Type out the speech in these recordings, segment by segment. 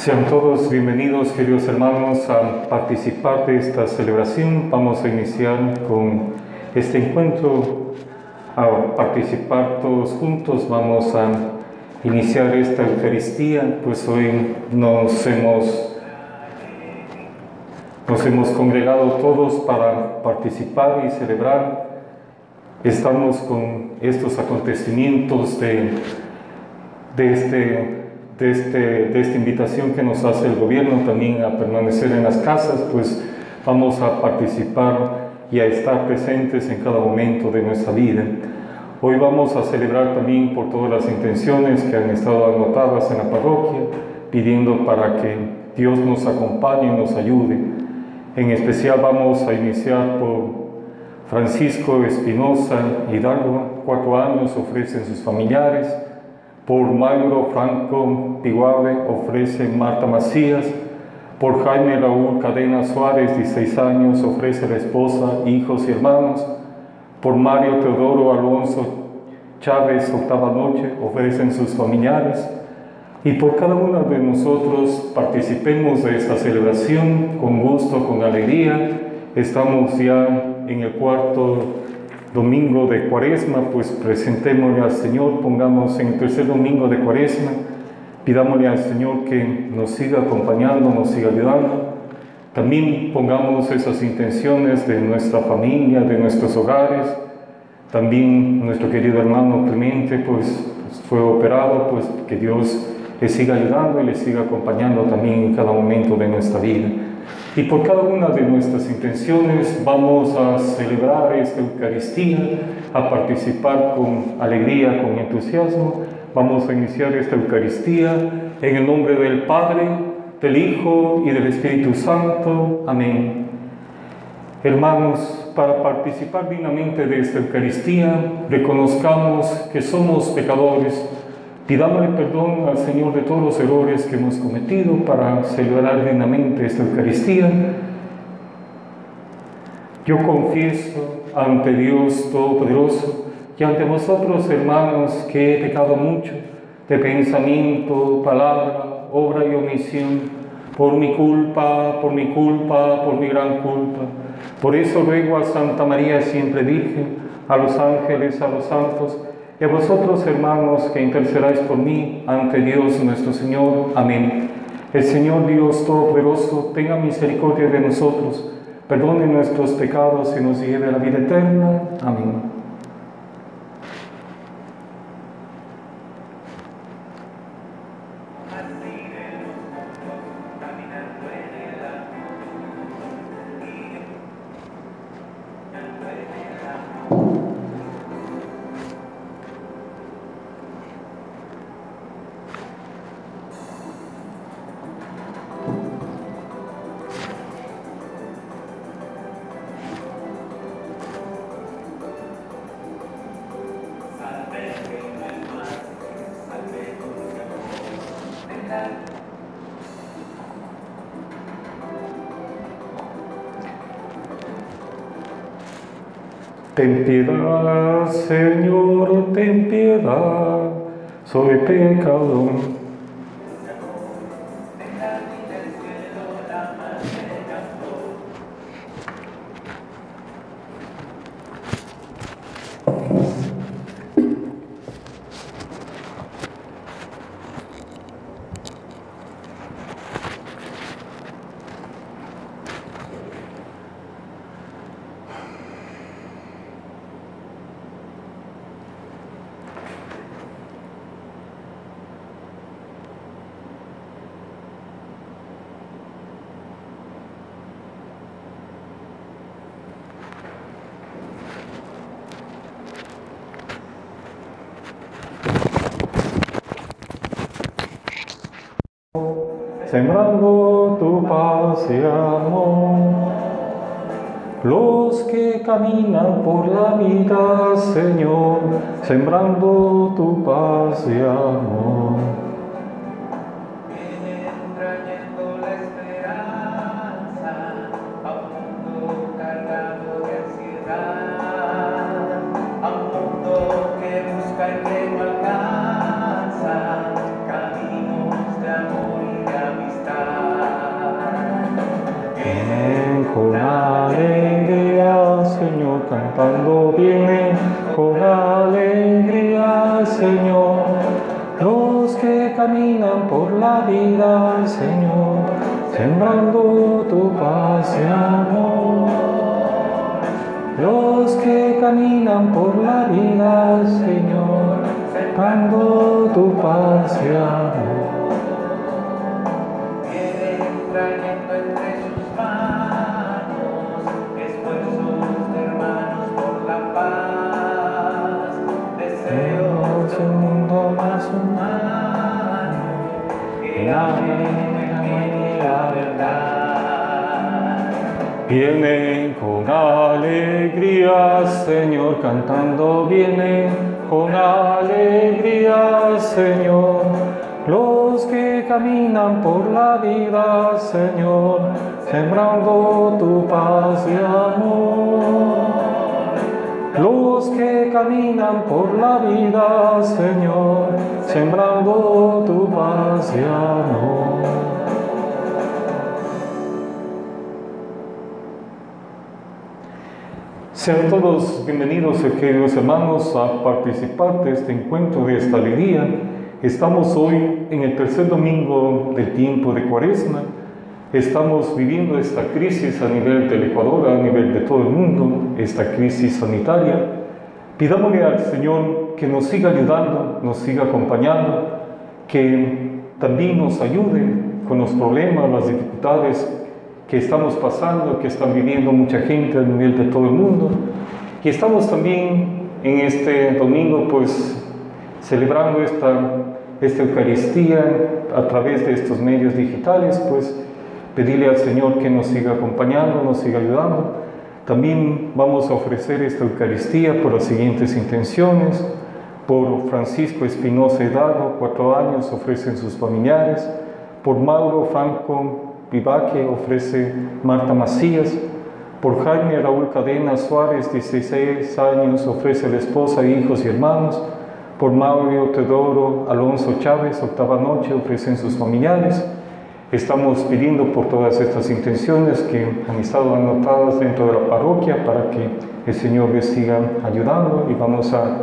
Sean todos bienvenidos, queridos hermanos, a participar de esta celebración. Vamos a iniciar con este encuentro, a participar todos juntos. Vamos a iniciar esta Eucaristía, pues hoy nos hemos, nos hemos congregado todos para participar y celebrar. Estamos con estos acontecimientos de, de, este, de, este, de esta invitación que nos hace el gobierno también a permanecer en las casas, pues vamos a participar y a estar presentes en cada momento de nuestra vida. Hoy vamos a celebrar también por todas las intenciones que han estado anotadas en la parroquia, pidiendo para que Dios nos acompañe y nos ayude. En especial vamos a iniciar por Francisco Espinosa Hidalgo, cuatro años, ofrecen sus familiares. Por Mauro Franco Piguave, ofrece Marta Macías. Por Jaime Raúl Cadena Suárez, 16 años, ofrece la esposa, hijos y hermanos por Mario Teodoro Alonso Chávez, octava noche, ofrecen sus familiares. Y por cada uno de nosotros participemos de esta celebración con gusto, con alegría. Estamos ya en el cuarto domingo de Cuaresma, pues presentémosle al Señor, pongamos en el tercer domingo de Cuaresma, pidámosle al Señor que nos siga acompañando, nos siga ayudando. También pongamos esas intenciones de nuestra familia, de nuestros hogares. También nuestro querido hermano Clemente, pues fue operado, pues que Dios le siga ayudando y le siga acompañando también en cada momento de nuestra vida. Y por cada una de nuestras intenciones vamos a celebrar esta Eucaristía, a participar con alegría, con entusiasmo. Vamos a iniciar esta Eucaristía en el nombre del Padre, del Hijo y del Espíritu Santo. Amén. Hermanos, para participar dignamente de esta Eucaristía, reconozcamos que somos pecadores. Pidámosle perdón al Señor de todos los errores que hemos cometido para celebrar dignamente esta Eucaristía. Yo confieso ante Dios Todopoderoso y ante vosotros, hermanos, que he pecado mucho de pensamiento, palabra, obra y omisión, por mi culpa, por mi culpa, por mi gran culpa. Por eso ruego a Santa María siempre Virgen, a los ángeles, a los santos, y a vosotros, hermanos, que intercedáis por mí ante Dios nuestro Señor. Amén. El Señor Dios Todopoderoso tenga misericordia de nosotros, perdone nuestros pecados y nos lleve a la vida eterna. Amén. Ten piedad, Señor, ten piedad, soy pecador. Señor, sembrando tu paz. Hermanos, a participar de este encuentro de esta alegría. Estamos hoy en el tercer domingo del tiempo de Cuaresma. Estamos viviendo esta crisis a nivel del Ecuador, a nivel de todo el mundo, esta crisis sanitaria. Pidámosle al Señor que nos siga ayudando, nos siga acompañando, que también nos ayude con los problemas, las dificultades que estamos pasando, que están viviendo mucha gente a nivel de todo el mundo. Y estamos también en este domingo, pues, celebrando esta, esta Eucaristía a través de estos medios digitales, pues, pedirle al Señor que nos siga acompañando, nos siga ayudando. También vamos a ofrecer esta Eucaristía por las siguientes intenciones. Por Francisco Espinosa Hidalgo, cuatro años, ofrecen sus familiares. Por Mauro Franco Vivaque ofrece Marta Macías. Por Jaime Raúl Cadena Suárez, 16 años, ofrece la esposa, hijos y hermanos. Por Mauro Teodoro Alonso Chávez, octava noche, ofrecen sus familiares. Estamos pidiendo por todas estas intenciones que han estado anotadas dentro de la parroquia para que el Señor les siga ayudando y vamos a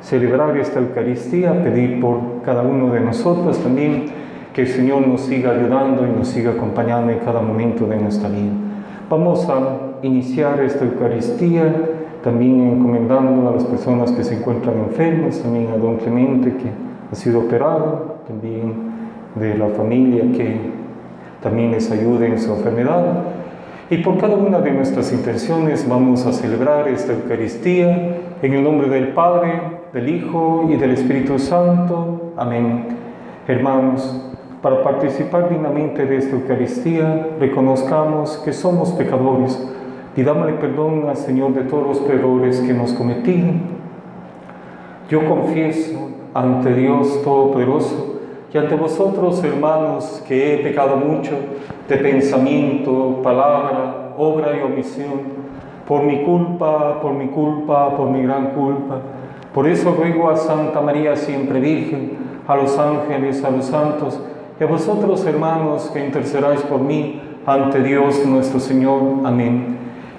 celebrar esta Eucaristía, pedir por cada uno de nosotros también que el Señor nos siga ayudando y nos siga acompañando en cada momento de nuestra vida. Vamos a iniciar esta Eucaristía también encomendando a las personas que se encuentran enfermas, también a don Clemente que ha sido operado, también de la familia que también les ayude en su enfermedad. Y por cada una de nuestras intenciones vamos a celebrar esta Eucaristía en el nombre del Padre, del Hijo y del Espíritu Santo. Amén. Hermanos, para participar dignamente de esta Eucaristía, reconozcamos que somos pecadores. Pidámosle perdón al Señor de todos los errores que hemos cometido. Yo confieso ante Dios Todopoderoso y ante vosotros, hermanos, que he pecado mucho de pensamiento, palabra, obra y omisión, por mi culpa, por mi culpa, por mi gran culpa. Por eso ruego a Santa María siempre Virgen, a los ángeles, a los santos, y a vosotros, hermanos, que intercedáis por mí ante Dios nuestro Señor. Amén.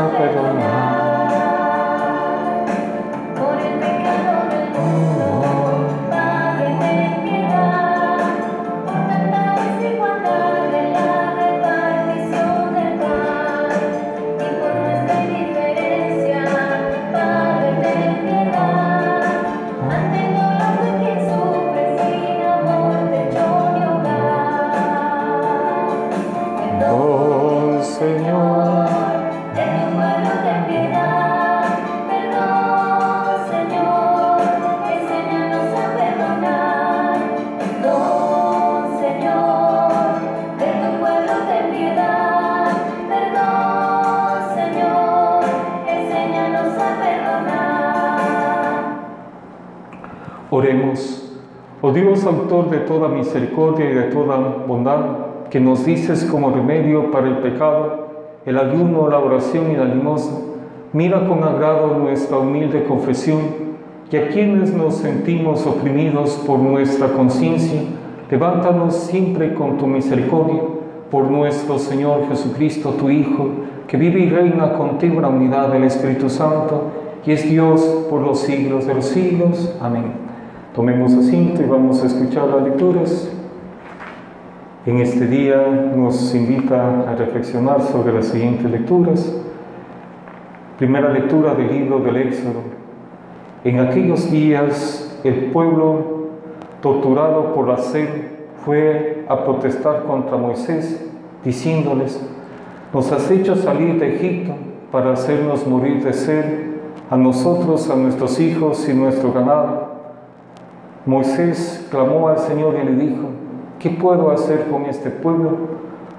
생각해보면 misericordia y de toda bondad, que nos dices como remedio para el pecado, el ayuno, la oración y la limosna, mira con agrado nuestra humilde confesión y a quienes nos sentimos oprimidos por nuestra conciencia, levántanos siempre con tu misericordia por nuestro Señor Jesucristo, tu Hijo, que vive y reina contigo en la unidad del Espíritu Santo y es Dios por los siglos de los siglos. Amén. Tomemos asiento y vamos a escuchar las lecturas. En este día nos invita a reflexionar sobre las siguientes lecturas. Primera lectura del libro del Éxodo. En aquellos días el pueblo, torturado por la sed, fue a protestar contra Moisés, diciéndoles, nos has hecho salir de Egipto para hacernos morir de sed a nosotros, a nuestros hijos y nuestro ganado Moisés clamó al Señor y le dijo, ¿qué puedo hacer con este pueblo?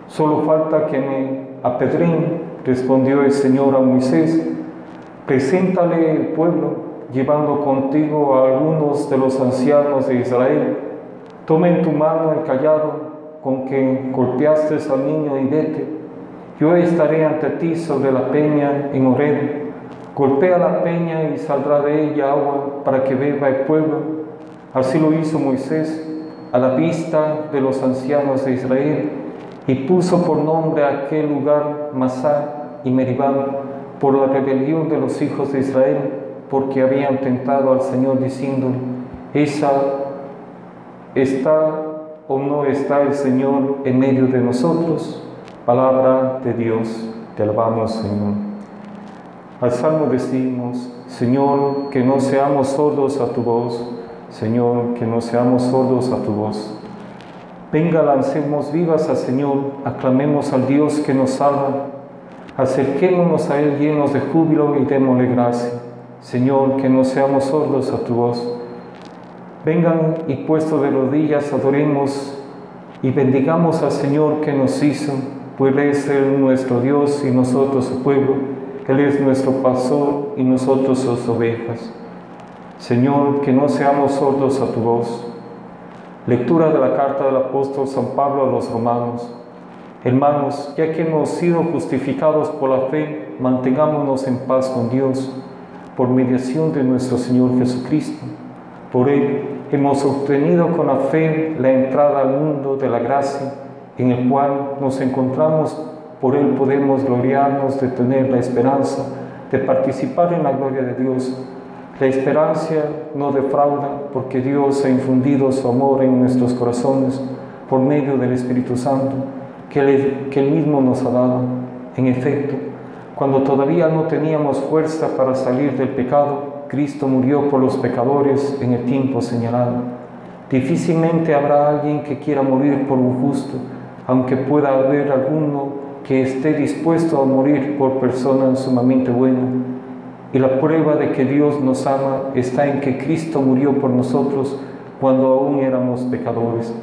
Solo falta que me apedren, respondió el Señor a Moisés. Preséntale el pueblo, llevando contigo a algunos de los ancianos de Israel. Toma en tu mano el callado con que golpeaste al niño y vete. Yo estaré ante ti sobre la peña en Oreb. Golpea la peña y saldrá de ella agua para que beba el pueblo Así lo hizo Moisés a la vista de los ancianos de Israel y puso por nombre aquel lugar Masá y Meribá por la rebelión de los hijos de Israel, porque habían tentado al Señor diciendo, esa está o no está el Señor en medio de nosotros. Palabra de Dios, te alabamos Señor. Al Salmo decimos, Señor, que no seamos sordos a tu voz Señor, que no seamos sordos a tu voz. Venga, lancemos vivas al Señor, aclamemos al Dios que nos salva, acerquémonos a Él llenos de júbilo y démosle gracia. Señor, que no seamos sordos a tu voz. Vengan y puesto de rodillas adoremos y bendigamos al Señor que nos hizo, pues Él es nuestro Dios y nosotros su pueblo. Él es nuestro pastor y nosotros sus ovejas. Señor, que no seamos sordos a tu voz. Lectura de la carta del apóstol San Pablo a los romanos. Hermanos, ya que hemos sido justificados por la fe, mantengámonos en paz con Dios por mediación de nuestro Señor Jesucristo. Por Él hemos obtenido con la fe la entrada al mundo de la gracia en el cual nos encontramos. Por Él podemos gloriarnos de tener la esperanza de participar en la gloria de Dios la esperanza no defrauda porque Dios ha infundido su amor en nuestros corazones por medio del Espíritu Santo que que él mismo nos ha dado. En efecto, cuando todavía no teníamos fuerza para salir del pecado, Cristo murió por los pecadores en el tiempo señalado. Difícilmente habrá alguien que quiera morir por un justo, aunque pueda haber alguno que esté dispuesto a morir por personas sumamente buenas y la prueba de que Dios nos ama está en que Cristo murió por nosotros cuando aún éramos pecadores.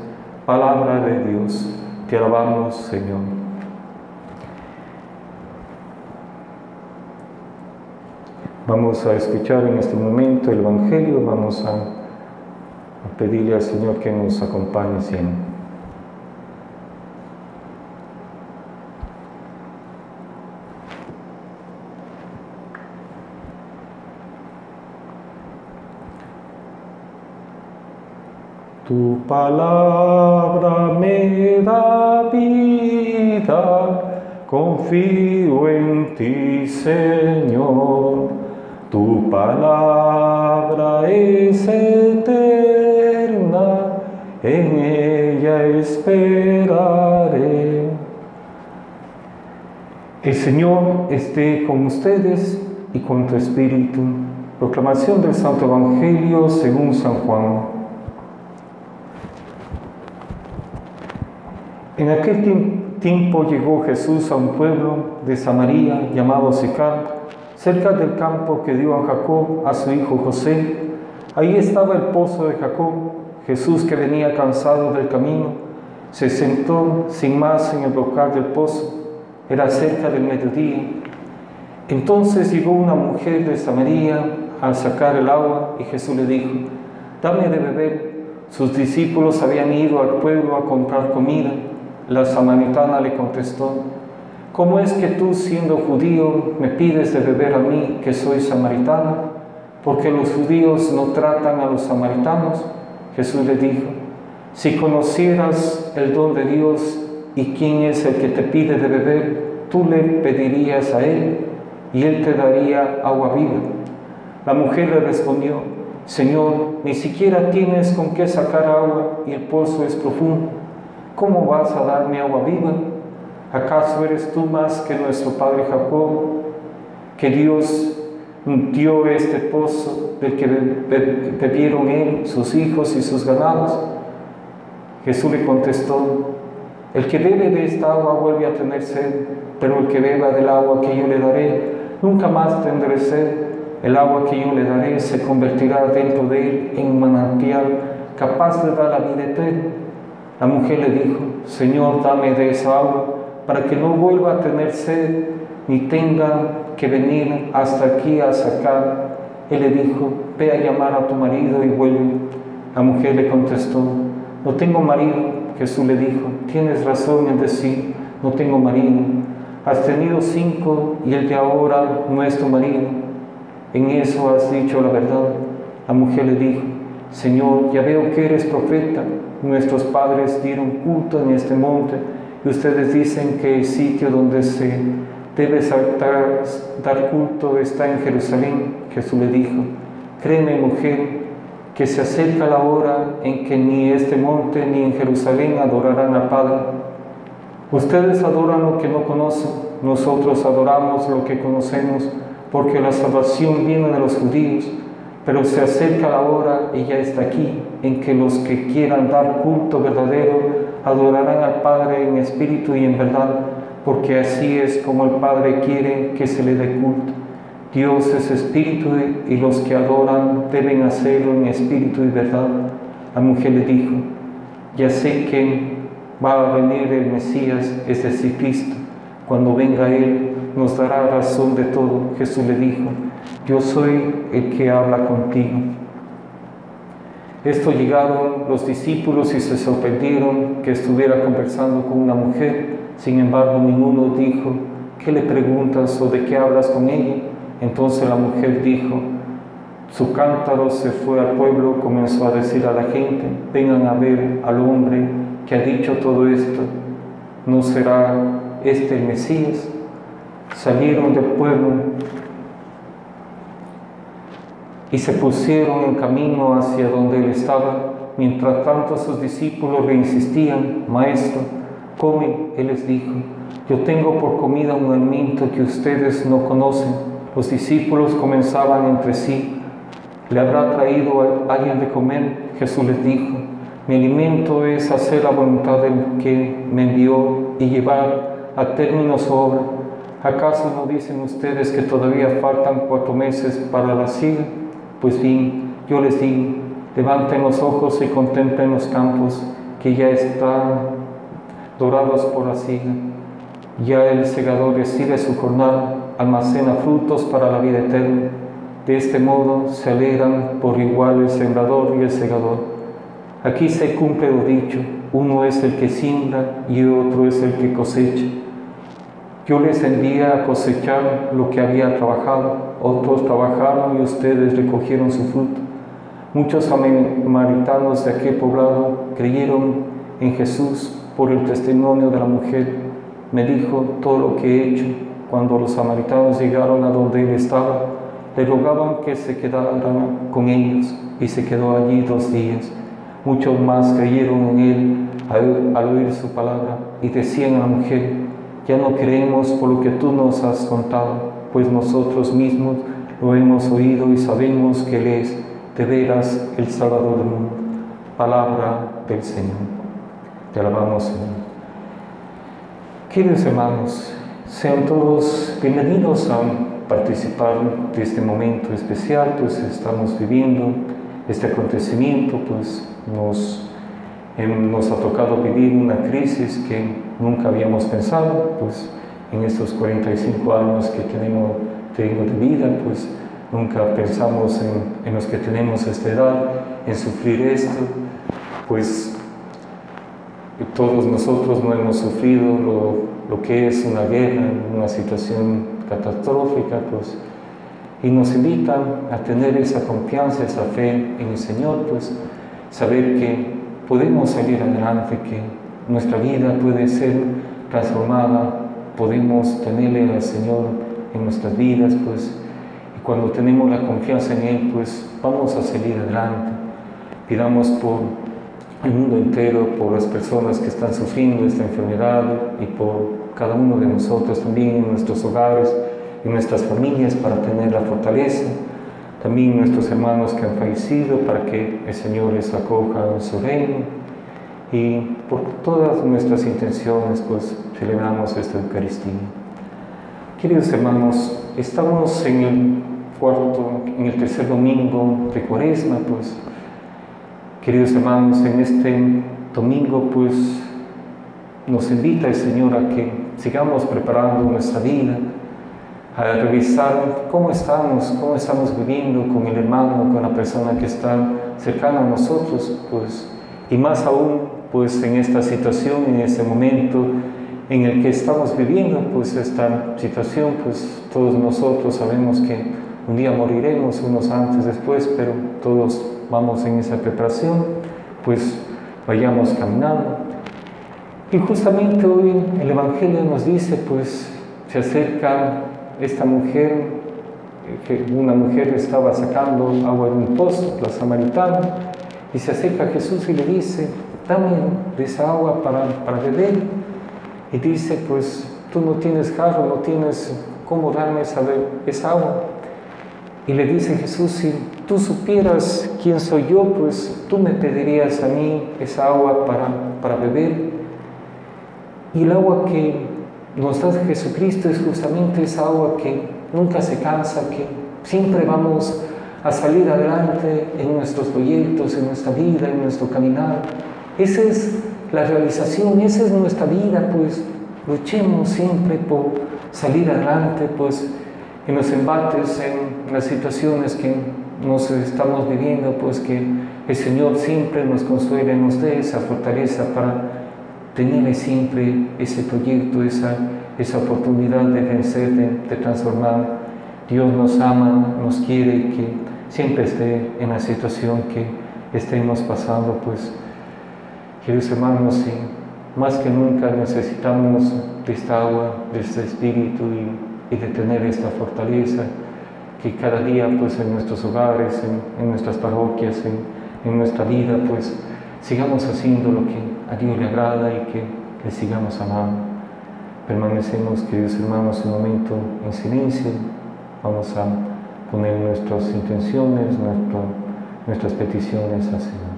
Palabra de Dios. Te alabamos, Señor. Vamos a escuchar en este momento el Evangelio, vamos a, pedirle al Señor que nos acompañe siempre. Tu palabra me da vida, confío en ti, Señor. Tu palabra es eterna, en ella esperaré. El Señor esté con ustedes y con tu espíritu. Proclamación del Santo Evangelio según San Juan. En aquel tiempo llegó Jesús a un pueblo de Samaria llamado Sicar, cerca del campo que dio a Jacob a su hijo José. Ahí estaba el pozo de Jacob. Jesús, que venía cansado del camino, se sentó sin más en el local del pozo. Era cerca del mediodía. Entonces llegó una mujer de Samaria al sacar el agua y Jesús le dijo, dame de beber Sus discípulos habían ido al pueblo a comprar comida. La samaritana le contestó, ¿cómo es que tú siendo judío me pides de beber a mí que soy samaritana? Porque los judíos no tratan a los samaritanos. Jesús le dijo, si conocieras el don de Dios y quién es el que te pide de beber, tú le pedirías a él y él te daría agua viva. La mujer le respondió, Señor, ni siquiera tienes con qué sacar agua y el pozo es profundo. ¿Cómo vas a darme agua viva? ¿Acaso eres tú más que nuestro padre Jacob, que Dios dio este pozo del que bebieron él, sus hijos y sus ganados? Jesús le contestó, el que bebe de esta agua vuelve a tener sed, pero el que beba del agua que yo le daré, nunca más tendré sed. El agua que yo le daré se convertirá dentro de él en manantial capaz de dar la vida eterna. La mujer le dijo, Señor, dame de esa agua para que no vuelva a tener sed ni tenga que venir hasta aquí a sacar. Él le dijo, ve a llamar a tu marido y vuelve. La mujer le contestó, no tengo marido. Jesús le dijo, tienes razón en decir, no tengo marido. Has tenido cinco y el de ahora no es tu marido. En eso has dicho la verdad. La mujer le dijo, Señor, ya veo que eres profeta. Nuestros padres dieron culto en este monte y ustedes dicen que el sitio donde se debe dar culto está en Jerusalén. Jesús le dijo, créeme mujer, que se acerca la hora en que ni este monte ni en Jerusalén adorarán al Padre. Ustedes adoran lo que no conocen, nosotros adoramos lo que conocemos, porque la salvación viene de los judíos, pero se acerca la hora y ya está aquí, en que los que quieran dar culto verdadero adorarán al Padre en espíritu y en verdad, porque así es como el Padre quiere que se le dé culto. Dios es espíritu y los que adoran deben hacerlo en espíritu y verdad. La mujer le dijo, ya sé que va a venir el Mesías, es decir, Cristo. Cuando venga Él, nos dará razón de todo. Jesús le dijo, yo soy el que habla contigo. Esto llegaron los discípulos y se sorprendieron que estuviera conversando con una mujer. Sin embargo, ninguno dijo, ¿qué le preguntas o de qué hablas con ella? Entonces la mujer dijo, su cántaro se fue al pueblo, comenzó a decir a la gente, vengan a ver al hombre que ha dicho todo esto, ¿no será este el Mesías? Salieron del pueblo y se pusieron en camino hacia donde él estaba. Mientras tanto sus discípulos le insistían, Maestro, come, él les dijo, yo tengo por comida un alimento que ustedes no conocen. Los discípulos comenzaban entre sí, ¿le habrá traído alguien de comer? Jesús les dijo, mi alimento es hacer la voluntad del que me envió y llevar a término su obra. ¿Acaso no dicen ustedes que todavía faltan cuatro meses para la siega? Pues bien, yo les digo, levanten los ojos y contemplen los campos que ya están dorados por la siega. Ya el segador recibe su jornada almacena frutos para la vida eterna. De este modo se alegran por igual el sembrador y el segador. Aquí se cumple lo dicho, uno es el que siembra y otro es el que cosecha. Yo les envié a cosechar lo que había trabajado, otros trabajaron y ustedes recogieron su fruto. Muchos samaritanos de aquel poblado creyeron en Jesús por el testimonio de la mujer. Me dijo todo lo que he hecho cuando los samaritanos llegaron a donde él estaba, le rogaban que se quedara con ellos y se quedó allí dos días. Muchos más creyeron en él al, oír su palabra y decían a la mujer, ya no creemos por lo que tú nos has contado, pues nosotros mismos lo hemos oído y sabemos que Él es de veras el Salvador del mundo. Palabra del Señor. Te alabamos, Señor. Queridos hermanos, sean todos bienvenidos a participar de este momento especial, pues estamos viviendo este acontecimiento, pues nos, nos ha tocado vivir una crisis que nunca habíamos pensado, pues en estos 45 años que tenemos tengo de vida, pues nunca pensamos en, los que tenemos esta edad, en sufrir esto, pues todos nosotros no hemos sufrido lo, lo que es una guerra, una situación catastrófica, pues, y nos invitan a tener esa confianza, esa fe en el Señor, pues, saber que podemos salir adelante, que nuestra vida puede ser transformada, podemos tenerle al Señor en nuestras vidas, pues, y cuando tenemos la confianza en Él, pues vamos a salir adelante. Pidamos por el mundo entero, por las personas que están sufriendo esta enfermedad y por cada uno de nosotros también en nuestros hogares, en nuestras familias para tener la fortaleza. También nuestros hermanos que han fallecido para que el Señor les acoja en su reino. Y por todas nuestras intenciones, pues celebramos esta Eucaristía. Queridos hermanos, estamos en el cuarto, en el tercer domingo de Cuaresma, pues Queridos hermanos, en este domingo pues nos invita el Señor a que sigamos preparando nuestra vida, a revisar cómo estamos, cómo estamos viviendo con el hermano, con la persona que está cercana a nosotros, pues, y más aún pues en esta situación, en este momento en el que estamos viviendo, pues esta situación, pues todos nosotros sabemos que un día moriremos, unos antes, después, pero todos vamos en esa preparación, pues vayamos caminando. Y justamente hoy el Evangelio nos dice, pues se acerca esta mujer, que una mujer estaba sacando agua de un pozo, la samaritana, y se acerca a Jesús y le dice, dame de esa agua para, para beber. Y dice, pues tú no tienes jarro, no tienes cómo darme esa, esa agua. Y le dice Jesús, si tú supieras quién soy yo, pues tú me pedirías a mí esa agua para, para beber. Y el agua que nos da Jesucristo es justamente esa agua que nunca se cansa, que siempre vamos a salir adelante en nuestros proyectos, en nuestra vida, en nuestro caminar. Esa es la realización, esa es nuestra vida, pues luchemos siempre por salir adelante, pues en los embates, en las situaciones que nos estamos viviendo, pues que el Señor siempre nos consuele, nos dé esa fortaleza para tener siempre ese proyecto, esa, esa oportunidad de vencer, de, transformar. Dios nos ama, nos quiere que siempre esté en la situación que estemos pasando, pues queridos hermanos, más que nunca necesitamos de esta agua, de este espíritu y y de tener esta fortaleza que cada día pues en nuestros hogares, en, nuestras parroquias, en, nuestra vida pues sigamos haciendo lo que a Dios le agrada y que le sigamos amando. Permanecemos, queridos hermanos, un momento en silencio. Vamos a poner nuestras intenciones, nuestras peticiones al Señor.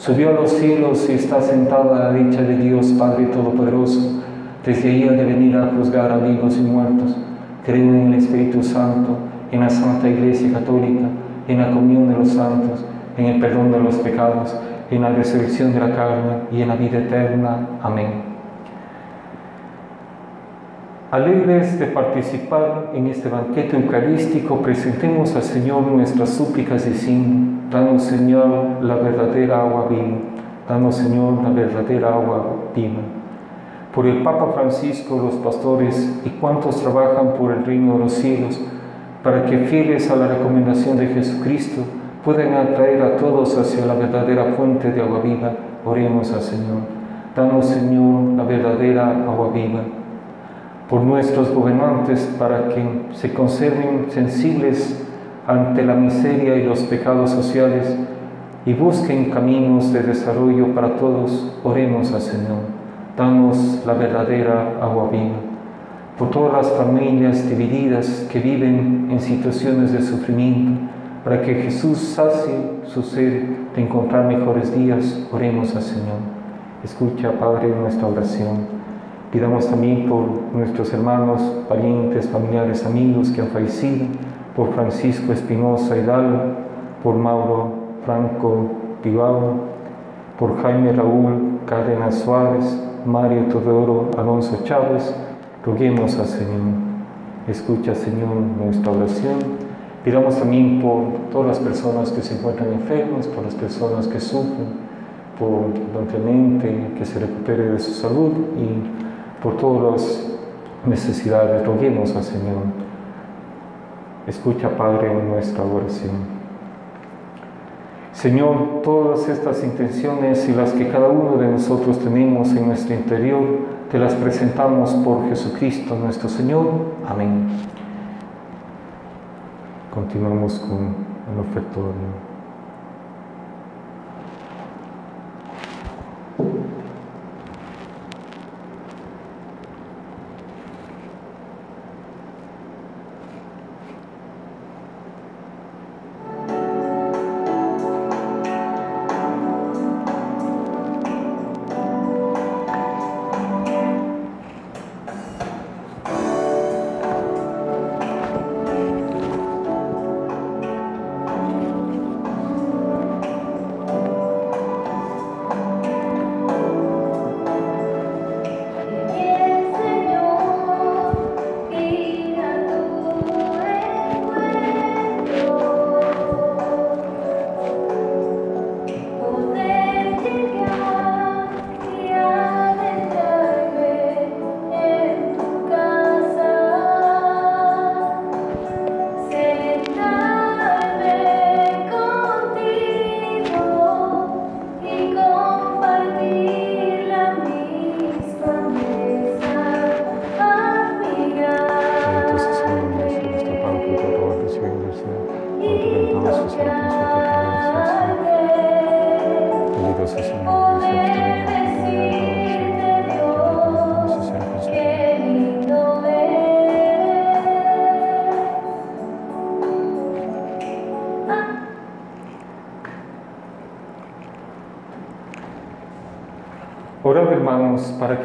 Subió a los cielos y está sentado a la dicha de Dios Padre Todopoderoso. Desde ahí ha de venir a juzgar a vivos y muertos. Creo en el Espíritu Santo, en la Santa Iglesia Católica, en la comunión de los santos, en el perdón de los pecados, en la resurrección de la carne y en la vida eterna. Amén. Alegres de participar en este banquete eucarístico, presentemos al Señor nuestras súplicas diciendo, Danos, Señor, la verdadera agua viva. Danos, Señor, la verdadera agua viva. Por el Papa Francisco, los pastores y cuantos trabajan por el reino de los cielos, para que fieles a la recomendación de Jesucristo puedan atraer a todos hacia la verdadera fuente de agua viva, oremos al Señor. Danos, Señor, la verdadera agua viva. Por nuestros gobernantes, para que se conserven sensibles ante la miseria y los pecados sociales y busquen caminos de desarrollo para todos, oremos al Señor. Danos la verdadera agua viva. por todas las familias divididas que viven en situaciones de sufrimiento, para que Jesús sacie su sed de encontrar mejores días, oremos al Señor. Escucha, Padre, nuestra oración. Pidamos también por nuestros hermanos, parientes, familiares, amigos que han fallecido, por Francisco Espinosa Hidalgo, por Mauro Franco Pibao, por Jaime Raúl Cárdenas Suárez, Mario Teodoro Alonso Chávez, roguemos al Señor. Escucha, Señor, nuestra oración. Pidamos también por todas las personas que se encuentran enfermas, por las personas que sufren, por don Clemente, que se recupere de su salud y por todas las necesidades, roguemos al Señor. Escucha, Padre, nuestra oración. Señor, todas estas intenciones y las que cada uno de nosotros tenemos en nuestro interior, te las presentamos por Jesucristo nuestro Señor. Amén. Continuamos con el ofertorio.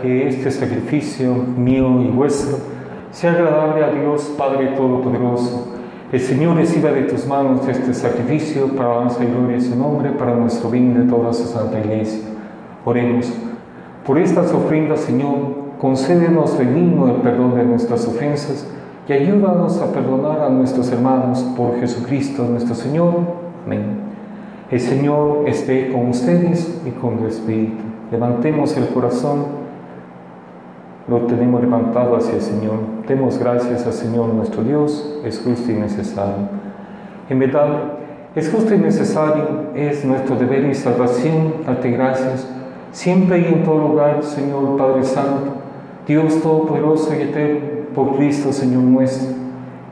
Que este sacrificio mío y vuestro sea agradable a Dios Padre Todopoderoso. El Señor reciba de tus manos este sacrificio para alabanza y gloria de su nombre, para nuestro bien de toda su santa iglesia. Oremos. Por estas ofrendas, Señor, concédenos benigno el perdón de nuestras ofensas y ayúdanos a perdonar a nuestros hermanos por Jesucristo nuestro Señor. Amén. El Señor esté con ustedes y con tu espíritu. Levantemos el corazón, lo tenemos levantado hacia el Señor. Demos gracias al Señor nuestro Dios, es justo y necesario. En verdad, es justo y necesario, es nuestro deber y salvación darte gracias, siempre y en todo lugar, Señor Padre Santo, Dios Todopoderoso y Eterno, por Cristo, Señor nuestro,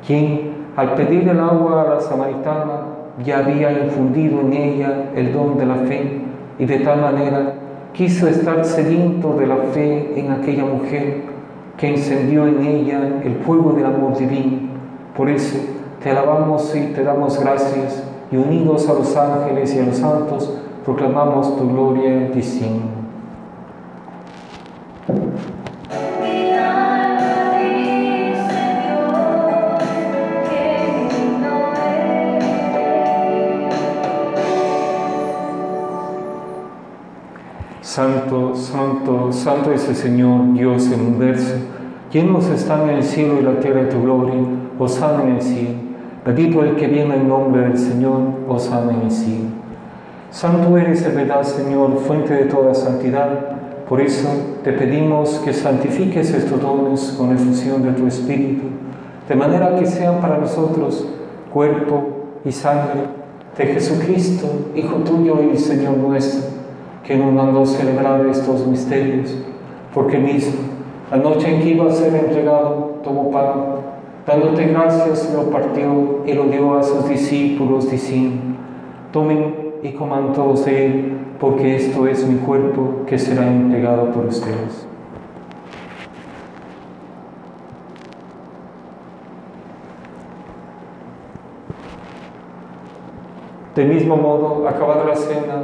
quien al pedir el agua a la samaritana ya había infundido en ella el don de la fe y de tal manera quiso estar sediento de la fe en aquella mujer que encendió en ella el fuego del amor divino. Por eso te alabamos y te damos gracias y unidos a los ángeles y a los santos proclamamos tu gloria diciendo. Santo, santo, santo es el Señor, Dios del universo. Llenos están en el cielo y la tierra de tu gloria. Osana en el cielo. Bendito el que viene en nombre del Señor. Osana en el cielo. Santo eres en verdad, Señor, fuente de toda santidad. Por eso te pedimos que santifiques estos dones con la efusión de tu Espíritu, de manera que sean para nosotros cuerpo y sangre de Jesucristo, Hijo tuyo y Señor nuestro que nos mandó celebrar estos misterios, porque mismo, la noche en que iba a ser entregado, tomó pan, dándote gracias, lo partió y lo dio a sus discípulos, diciendo, tomen y coman todos de él, porque esto es mi cuerpo que será entregado por ustedes. Del mismo modo, acabada la cena,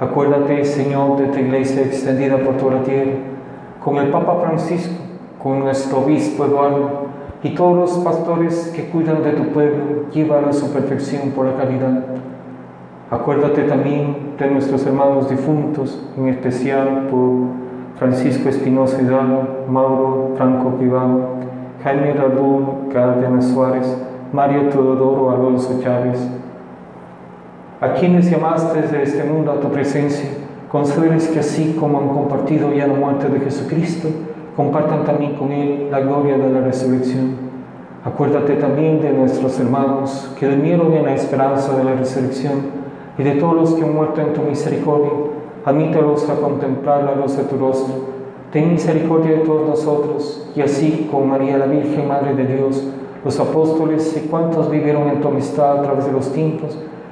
Acuérdate, Señor, de tu iglesia extendida por toda la tierra, con el Papa Francisco, con nuestro obispo Eduardo y todos los pastores que cuidan de tu pueblo, llévalo a su perfección por la caridad. Acuérdate también de nuestros hermanos difuntos, en especial por Francisco Espinosa Hidalgo, Mauro Franco Privado, Jaime Raúl Cárdenas Suárez, Mario Teodoro Alonso Chávez, a quienes llamaste desde este mundo a tu presencia, concédeles que así como han compartido ya la muerte de Jesucristo, compartan también con Él la gloria de la resurrección. Acuérdate también de nuestros hermanos que durmieron en la esperanza de la resurrección y de todos los que han muerto en tu misericordia. Admítelos a contemplar la luz de tu rostro. Ten misericordia de todos nosotros y así con María la Virgen, Madre de Dios, los apóstoles y cuantos vivieron en tu amistad a través de los tiempos,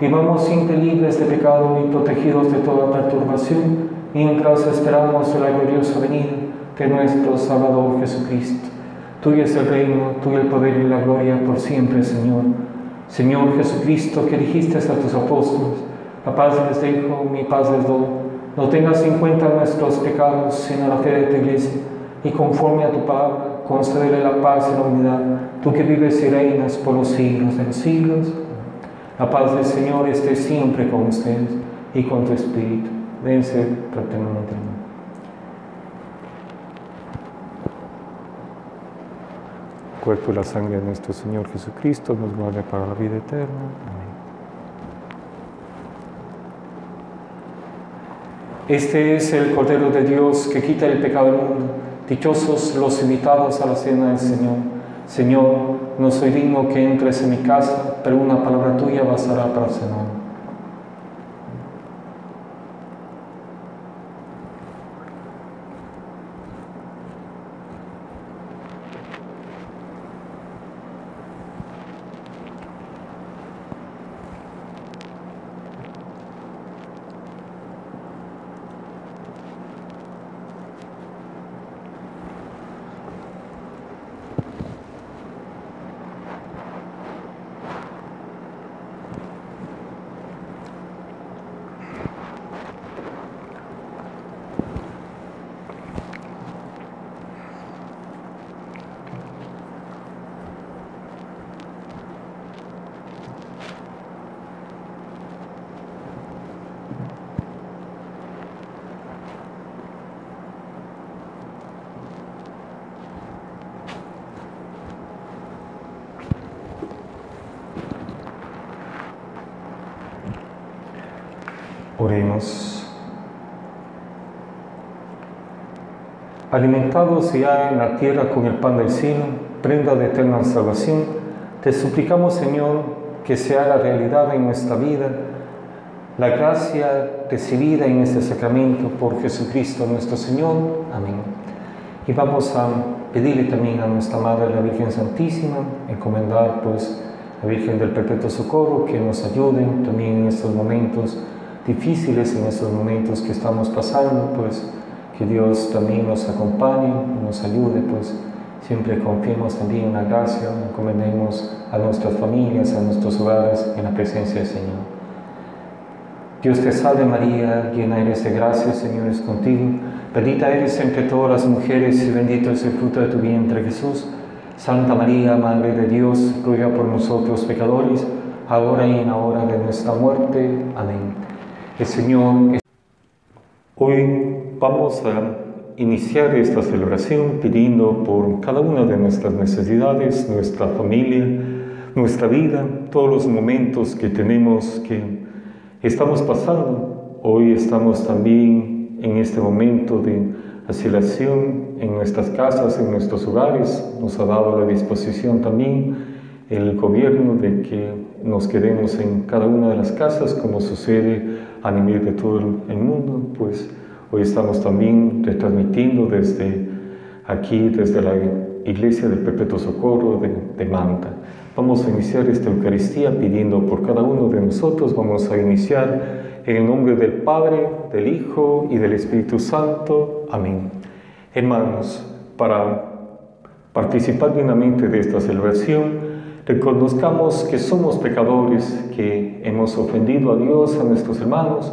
vivamos siempre libres de pecado y protegidos de toda perturbación, mientras esperamos la gloriosa venida de nuestro Salvador Jesucristo. Tuyo es el reino, tuyo el poder y la gloria por siempre, Señor. Señor Jesucristo, que dijiste a tus apóstoles, la paz les dejo, mi paz les doy. No tengas en cuenta nuestros pecados, sino la fe de tu iglesia, y conforme a tu palabra, concédele la paz y la unidad, tú que vives y reinas por los siglos de los siglos. La paz del Señor esté siempre con ustedes y con tu espíritu. Dense fraternalmente. El cuerpo y la sangre de nuestro Señor Jesucristo nos guarde para la vida eterna. Amén. Este es el Cordero de Dios que quita el pecado del mundo. Dichosos los invitados a la cena del Señor. Señor, no soy digno que entres en mi casa, pero una palabra tuya bastará para cenar. Alimentados ya en la tierra con el pan del cielo, prenda de eterna salvación, te suplicamos, Señor, que se haga realidad en nuestra vida la gracia recibida en este sacramento por Jesucristo nuestro Señor. Amén. Y vamos a pedirle también a nuestra Madre la Virgen Santísima, encomendar pues la Virgen del Perpetuo Socorro que nos ayude también en estos momentos difíciles, en estos momentos que estamos pasando, pues que Dios también nos acompañe, nos ayude, pues siempre confiemos también en la gracia, encomendemos a nuestras familias, a nuestros hogares en la presencia del Señor. Dios te salve María, llena eres de gracia, Señor es contigo. Bendita eres entre todas las mujeres y bendito es el fruto de tu vientre Jesús. Santa María, Madre de Dios, ruega por nosotros pecadores, ahora y en la hora de nuestra muerte. Amén. El Señor. Hoy vamos a iniciar esta celebración pidiendo por cada una de nuestras necesidades, nuestra familia, nuestra vida, todos los momentos que tenemos que estamos pasando. Hoy estamos también en este momento de asilación en nuestras casas, en nuestros hogares. Nos ha dado la disposición también el gobierno de que nos quedemos en cada una de las casas, como sucede a nivel de todo el mundo. Pues hoy estamos también retransmitiendo desde aquí, desde la Iglesia del Perpetuo Socorro de, de Manta. Vamos a iniciar esta Eucaristía pidiendo por cada uno de nosotros. Vamos a iniciar en el nombre del Padre, del Hijo y del Espíritu Santo. Amén. Hermanos, para participar plenamente de esta celebración, reconozcamos que somos pecadores, que hemos ofendido a Dios, a nuestros hermanos.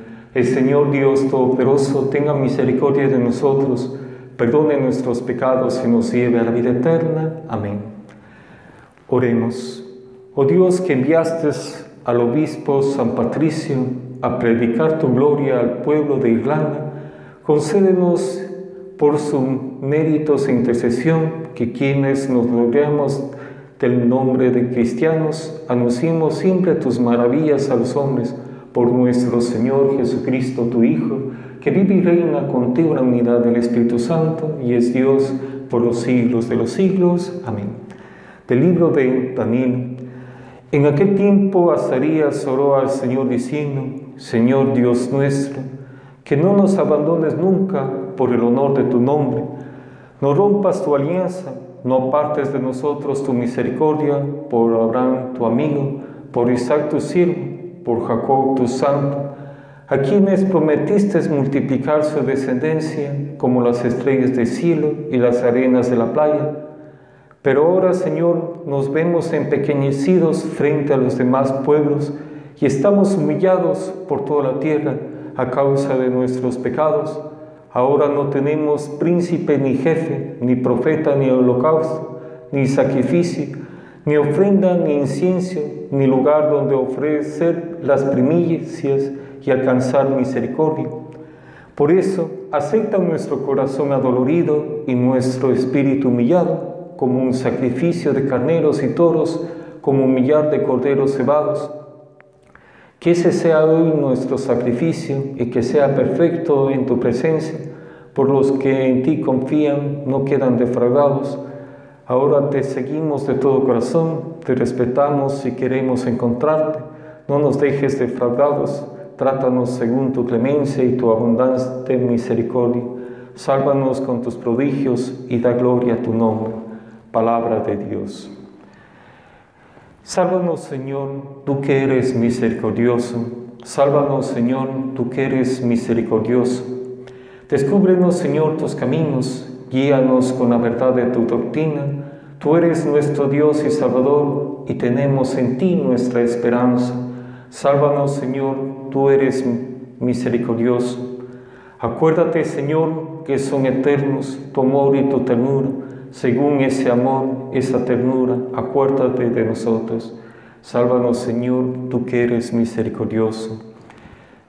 El Señor Dios Todopoderoso tenga misericordia de nosotros, perdone nuestros pecados y nos lleve a la vida eterna. Amén. Oremos. Oh Dios que enviaste al obispo San Patricio a predicar tu gloria al pueblo de Irlanda, concédenos por sus méritos e intercesión que quienes nos logremos del nombre de cristianos anunciemos siempre tus maravillas a los hombres por nuestro Señor Jesucristo, tu Hijo, que vive y reina contigo en la unidad del Espíritu Santo y es Dios por los siglos de los siglos. Amén del libro de Daniel. En aquel tiempo Azarías oró al Señor diciendo, Señor Dios nuestro, que no nos abandones nunca por el honor de tu nombre, no rompas tu alianza, no apartes de nosotros tu misericordia por Abraham tu amigo, por Isaac tu siervo, por Jacob tu santo, a quienes prometiste multiplicar su descendencia como las estrellas del cielo y las arenas de la playa pero ahora, Señor, nos vemos empequeñecidos frente a los demás pueblos y estamos humillados por toda la tierra a causa de nuestros pecados. Ahora no tenemos príncipe ni jefe, ni profeta, ni holocausto, ni sacrificio, ni ofrenda, ni incienso, ni lugar donde ofrecer las primicias y alcanzar misericordia. Por eso, acepta nuestro corazón adolorido y nuestro espíritu humillado como un sacrificio de carneros y toros, como un millar de corderos cebados. Que ese sea hoy nuestro sacrificio y que sea perfecto en tu presencia, por los que en ti confían no quedan defraudados. Ahora te seguimos de todo corazón, te respetamos y queremos encontrarte. No nos dejes defraudados, trátanos según tu clemencia y tu abundante misericordia. Sálvanos con tus prodigios y da gloria a tu nombre palabra de Dios. Sálvanos, Señor, tú que eres misericordioso. Sálvanos, Señor, tú que eres misericordioso. Descúbrenos, Señor, tus caminos. Guíanos con la verdad de tu doctrina. Tú eres nuestro Dios y Salvador, y tenemos en ti nuestra esperanza. Sálvanos, Señor, tú eres misericordioso. Acuérdate, Señor, que son eternos tu amor y tu ternura. Según ese amor, esa ternura, acuérdate de nosotros. Sálvanos, Señor, tú que eres misericordioso.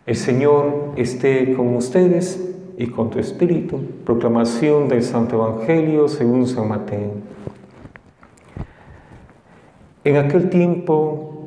El Señor esté con ustedes y con tu espíritu. Proclamación del Santo Evangelio según San Mateo. En aquel tiempo,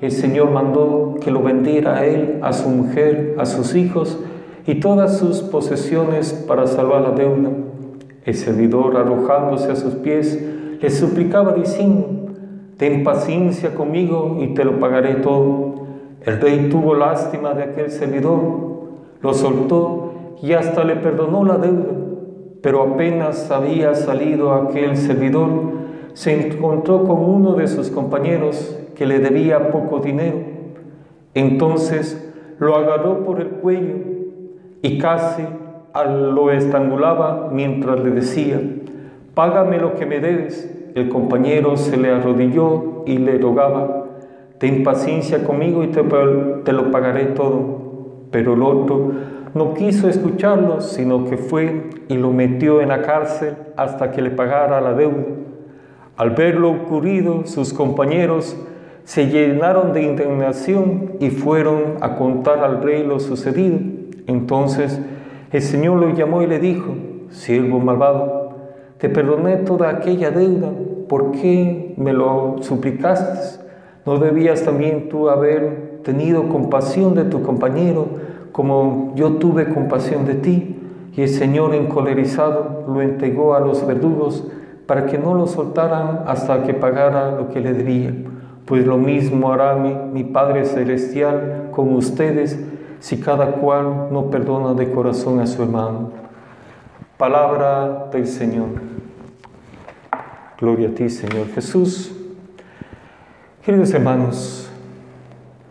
el Señor mandó que lo vendiera a él, a su mujer, a sus hijos y todas sus posesiones para salvar la deuda. El servidor, arrojándose a sus pies, le suplicaba diciendo, ten paciencia conmigo y te lo pagaré todo. El rey tuvo lástima de aquel servidor, lo soltó y hasta le perdonó la deuda. Pero apenas había salido aquel servidor, se encontró con uno de sus compañeros que le debía poco dinero. Entonces lo agarró por el cuello y casi lo estrangulaba mientras le decía, págame lo que me debes. El compañero se le arrodilló y le rogaba, ten paciencia conmigo y te, te lo pagaré todo. Pero el otro no quiso escucharlo, sino que fue y lo metió en la cárcel hasta que le pagara la deuda. Al ver lo ocurrido, sus compañeros se llenaron de indignación y fueron a contar al rey lo sucedido. Entonces el Señor lo llamó y le dijo, siervo malvado, te perdoné toda aquella deuda, ¿por qué me lo suplicaste? ¿No debías también tú haber tenido compasión de tu compañero como yo tuve compasión de ti? Y el Señor encolerizado lo entregó a los verdugos para que no lo soltaran hasta que pagara lo que le debía. Pues lo mismo hará mi, Padre Celestial con ustedes si cada cual no perdona de corazón a su hermano. Palabra del Señor. Gloria a ti, Señor Jesús. Queridos hermanos,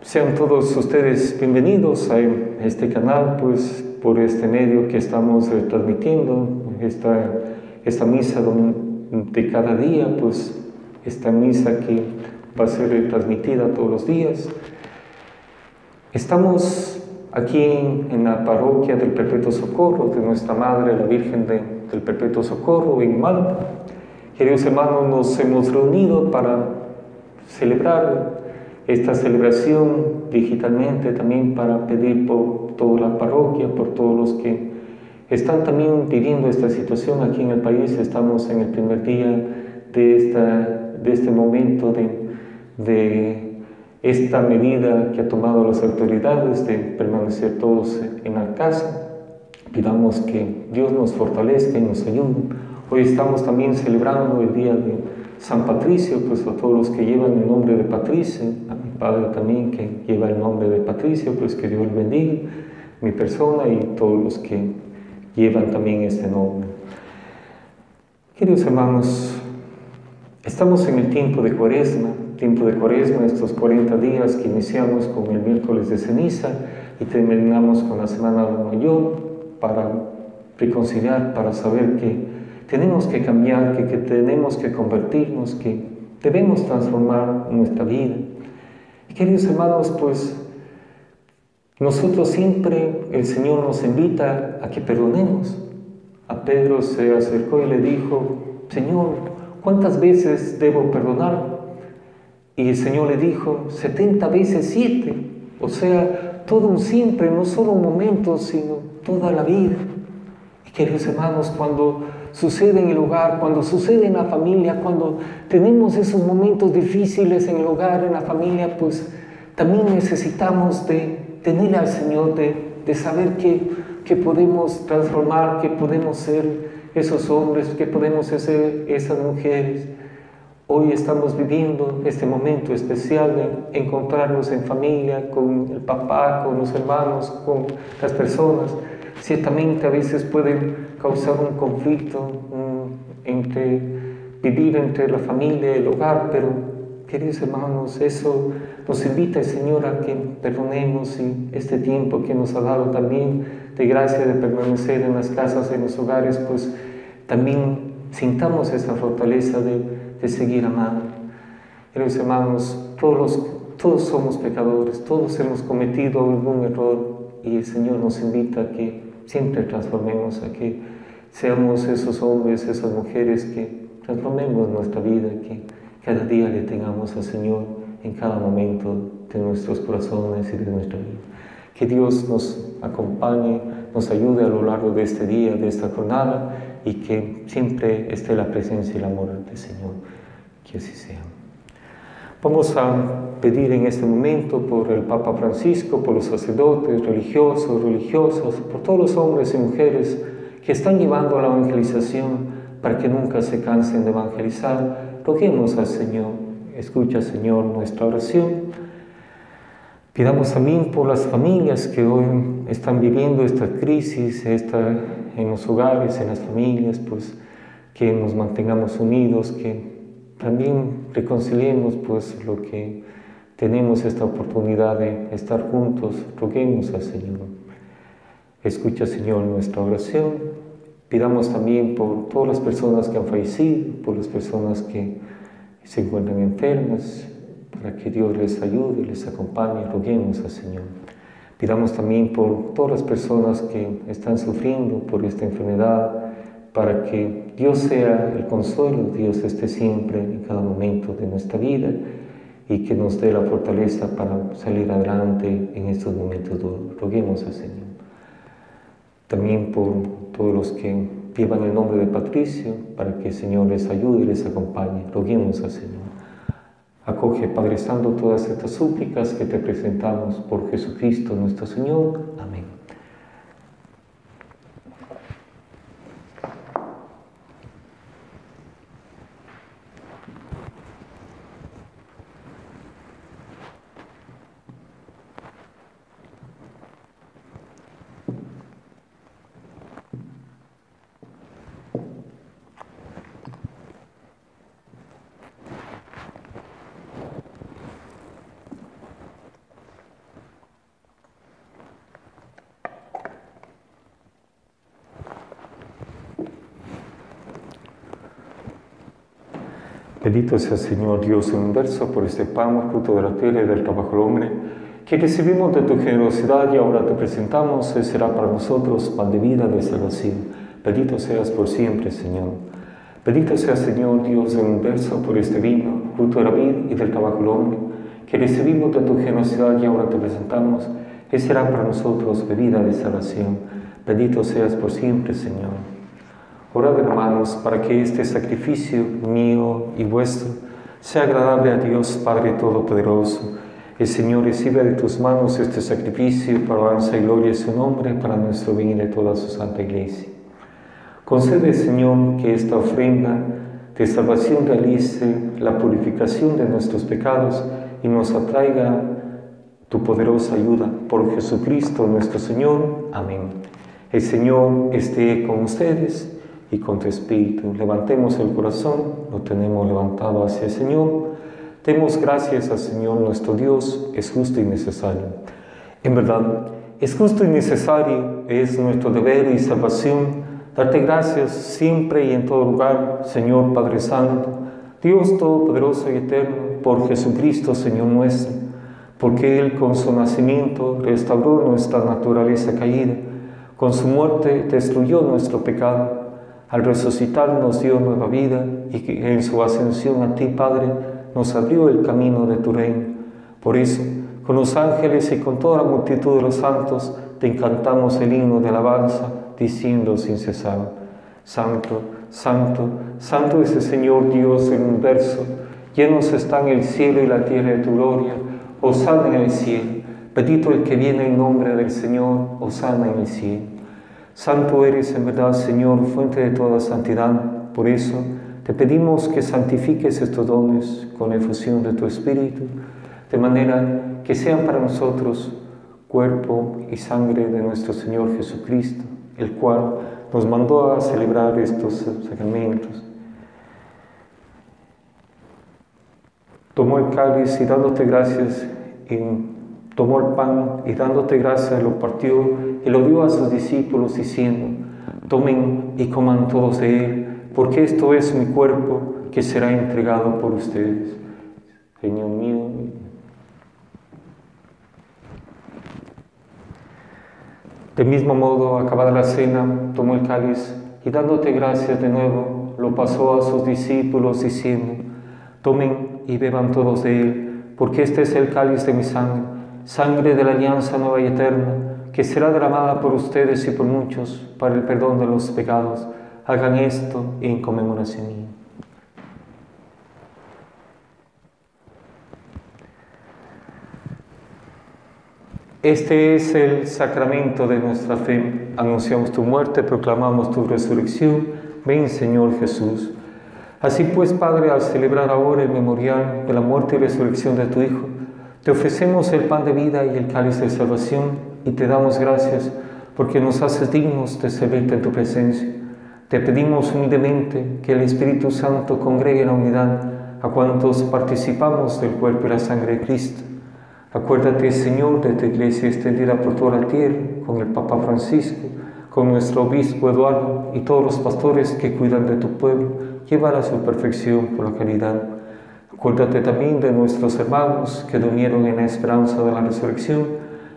sean todos ustedes bienvenidos a este canal, pues por este medio que estamos transmitiendo, esta, esta misa de cada día, pues esta misa que va a ser transmitida todos los días. Estamos aquí en, la parroquia del Perpetuo Socorro, de nuestra Madre, la Virgen del Perpetuo Socorro, en Malta. Queridos hermanos, nos hemos reunido para celebrar esta celebración digitalmente, también para pedir por toda la parroquia, por todos los que están también viviendo esta situación aquí en el país. Estamos en el primer día de, esta, de este momento de, de esta medida que ha tomado las autoridades de permanecer todos en casa. Pidamos que Dios nos fortalezca y nos ayude. Hoy estamos también celebrando el día de San Patricio, pues a todos los que llevan el nombre de Patricio, a mi padre también que lleva el nombre de Patricio, pues que Dios bendiga mi persona y todos los que llevan también este nombre. Queridos hermanos, estamos en el tiempo de cuaresma, tiempo de cuaresma, estos 40 días que iniciamos con el miércoles de ceniza y terminamos con la semana mayor para reconciliar, para saber que tenemos que cambiar, que, tenemos que convertirnos, que debemos transformar nuestra vida. Queridos hermanos, pues nosotros siempre, el Señor nos invita a que perdonemos. A Pedro se acercó y le dijo, Señor, ¿cuántas veces debo perdonar? Y el Señor le dijo, 70 veces 7. O sea, todo un siempre, no solo un momento, sino toda la vida. Y queridos hermanos, cuando sucede en el hogar, cuando sucede en la familia, cuando tenemos esos momentos difíciles en el hogar, en la familia, pues también necesitamos de tener al Señor, de, de saber que, que podemos transformar, que podemos ser esos hombres, que podemos ser esas mujeres. Hoy estamos viviendo este momento especial de encontrarnos en familia, con el papá, con los hermanos, con las personas, ciertamente a veces pueden causar un conflicto entre vivir entre la familia y el hogar, pero queridos hermanos, eso nos invita Señor a que perdonemos y este tiempo que nos ha dado también de gracia de permanecer en las casas, en los hogares, pues también sintamos esa fortaleza de, de seguir amando. Queridos hermanos, todos, todos somos pecadores, todos hemos cometido algún error y el Señor nos invita a que siempre transformemos, a que seamos esos hombres, esas mujeres que transformemos nuestra vida, que cada día le tengamos al Señor en cada momento de nuestros corazones y de nuestra vida. Que Dios nos acompañe, nos ayude a lo largo de este día, de esta jornada, y que siempre esté la presencia y el amor del Señor. Que así sea. Vamos a pedir en este momento por el Papa Francisco, por los sacerdotes, religiosos, religiosas, por todos los hombres y mujeres que están llevando a la evangelización para que nunca se cansen de evangelizar. Roguemos al Señor. Escucha, Señor, nuestra oración. Pidamos también por las familias que hoy están viviendo esta crisis, esta, en los hogares, en las familias, pues que nos mantengamos unidos, que también reconciliemos pues lo que tenemos esta oportunidad de estar juntos, roguemos al Señor. Escucha, Señor, nuestra oración. Pidamos también por todas las personas que han fallecido, por las personas que se encuentran enfermas, para que Dios les ayude, les acompañe, roguemos al Señor. Pidamos también por todas las personas que están sufriendo por esta enfermedad, para que Dios sea el consuelo, Dios esté siempre en cada momento de nuestra vida y que nos dé la fortaleza para salir adelante en estos momentos duros. Roguemos al Señor. También por todos los que llevan el nombre de Patricio, para que el Señor les ayude y les acompañe. Roguemos al Señor. Acoge, Padre Santo, todas estas súplicas que te presentamos por Jesucristo nuestro Señor. Amén. Bendito sea Señor Dios universo por este pan, fruto de la tierra y del trabajo del hombre, que recibimos de tu generosidad y ahora te presentamos, Él será para nosotros pan de vida, de salvación. Bendito seas por siempre, Señor. Bendito sea Señor Dios del universo por este vino, fruto de la vida y del trabajo del hombre, que recibimos de tu generosidad y ahora te presentamos, Él será para nosotros bebida de salvación. Bendito seas por siempre, Señor. Orad, hermanos, para que este sacrificio mío y vuestro sea agradable a Dios Padre Todopoderoso. El Señor reciba de tus manos este sacrificio para alabanza y gloria de su nombre, para nuestro bien y de toda su santa iglesia. Concede, Señor, que esta ofrenda de salvación realice la purificación de nuestros pecados y nos atraiga tu poderosa ayuda. Por Jesucristo nuestro Señor. Amén. El Señor esté con ustedes y con tu espíritu. Levantemos el corazón, lo tenemos levantado hacia el Señor. Demos gracias al Señor nuestro Dios, es justo y necesario. En verdad, es justo y necesario, es nuestro deber y salvación darte gracias siempre y en todo lugar, Señor Padre Santo, Dios Todopoderoso y Eterno, por Jesucristo, Señor nuestro, porque Él con su nacimiento restauró nuestra naturaleza caída, con su muerte destruyó nuestro pecado al resucitar nos dio nueva vida y que en su ascensión a ti, Padre, nos abrió el camino de tu reino. Por eso, con los ángeles y con toda la multitud de los santos, te encantamos el himno de alabanza, diciendo sin cesar, Santo, Santo, Santo es el Señor Dios del universo, llenos están el cielo y la tierra de tu gloria, Osana en el cielo, bendito el que viene en nombre del Señor, Osana en el cielo. Santo eres en verdad, Señor, fuente de toda santidad. Por eso te pedimos que santifiques estos dones con la efusión de tu Espíritu, de manera que sean para nosotros cuerpo y sangre de nuestro Señor Jesucristo el cual nos mandó a celebrar estos sacramentos. Tomó el cáliz y dándote gracias, tomó el pan y dándote gracias lo partió y lo dio a sus discípulos diciendo, tomen y coman todos de él, porque esto es mi cuerpo que será entregado por ustedes. Señor mío. Del mismo modo, acabada la cena, tomó el cáliz y dándote gracias de nuevo, lo pasó a sus discípulos diciendo, tomen y beban todos de él, porque este es el cáliz de mi sangre, sangre de la alianza nueva y eterna, que será derramada por ustedes y por muchos para el perdón de los pecados. Hagan esto en conmemoración mía. Este es el sacramento de nuestra fe. Anunciamos tu muerte, proclamamos tu resurrección. Ven, Señor Jesús. Así pues, Padre, al celebrar ahora el memorial de la muerte y resurrección de tu Hijo, te ofrecemos el pan de vida y el cáliz de salvación y te damos gracias porque nos haces dignos de servirte en tu presencia. Te pedimos humildemente que el Espíritu Santo congregue en la unidad a cuantos participamos del cuerpo y la sangre de Cristo Acuérdate, Señor, de tu iglesia extendida por toda la tierra, con el Papa Francisco, con nuestro obispo Eduardo y todos los pastores que cuidan de tu pueblo, llévala a su perfección por la caridad. Acuérdate también de nuestros hermanos que durmieron en la esperanza de la resurrección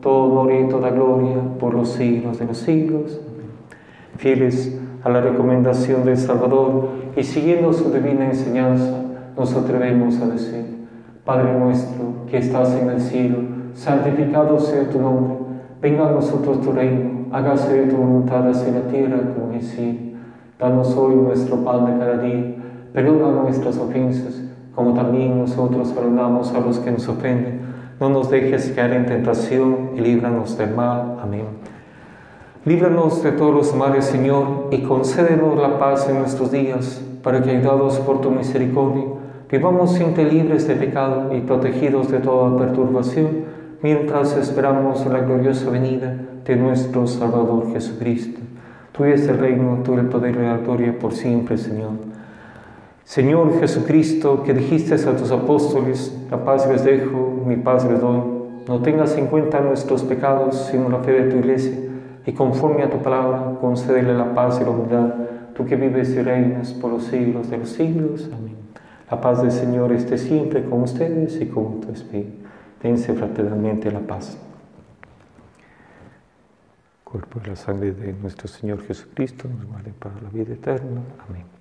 todo honor y toda gloria por los siglos de los siglos. Fieles a la recomendación del Salvador y siguiendo su divina enseñanza, nos atrevemos a decir, Padre nuestro que estás en el cielo, santificado sea tu nombre, venga a nosotros tu reino, hágase tu voluntad así en la tierra como en el cielo. Danos hoy nuestro pan de cada día, perdona nuestras ofensas, como también nosotros perdonamos a los que nos ofenden. No nos dejes caer en tentación y líbranos del mal. Amén. Líbranos de todos los males, Señor, y concédenos la paz en nuestros días, para que, ayudados por tu misericordia, Vivamos siempre libres de pecado y protegidos de toda perturbación, mientras esperamos la gloriosa venida de nuestro Salvador Jesucristo. Tuyo es el reino, tuyo el poder y la gloria por siempre, Señor. Señor Jesucristo, que dijiste a tus apóstoles, la paz les dejo, mi paz les doy. No tengas en cuenta nuestros pecados, sino la fe de tu iglesia, y conforme a tu palabra, concédele la paz y la humildad, tú que vives y reinas por los siglos de los siglos. Amén. La paz del Señor esté siempre con ustedes y con tu espíritu. Dense fraternalmente la paz. Cuerpo y la sangre de nuestro Señor Jesucristo nos guarde para la vida eterna. Amén.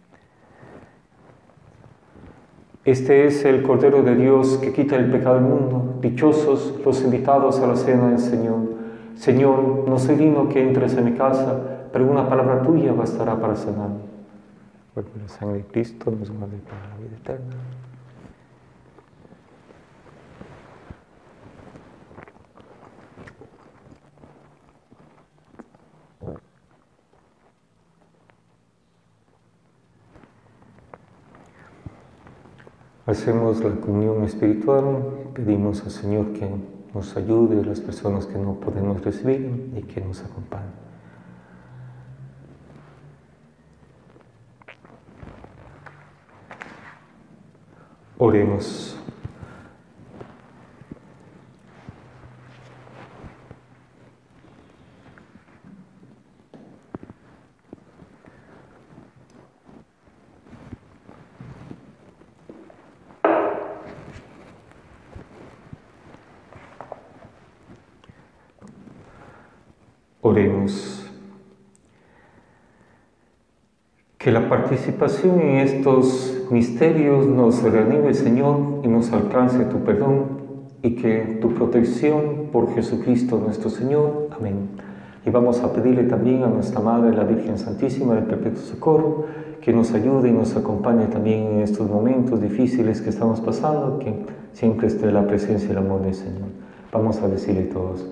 Este es el Cordero de Dios que quita el pecado del mundo. Dichosos los invitados a la cena del Señor. Señor, no soy digno que entres en mi casa, pero una palabra tuya bastará para sanarme y la sangre de Cristo nos guarde para la vida eterna. Hacemos la comunión espiritual, pedimos al Señor que nos ayude a las personas que no podemos recibir y que nos acompañe. Oremos. Oremos. Que la participación en estos misterios nos reanime, Señor, y nos alcance tu perdón y que tu protección por Jesucristo nuestro Señor. Amén. Y vamos a pedirle también a nuestra Madre, la Virgen Santísima del Perpetuo Socorro, que nos ayude y nos acompañe también en estos momentos difíciles que estamos pasando, que siempre esté la presencia y el amor del Señor. Vamos a decirle todos.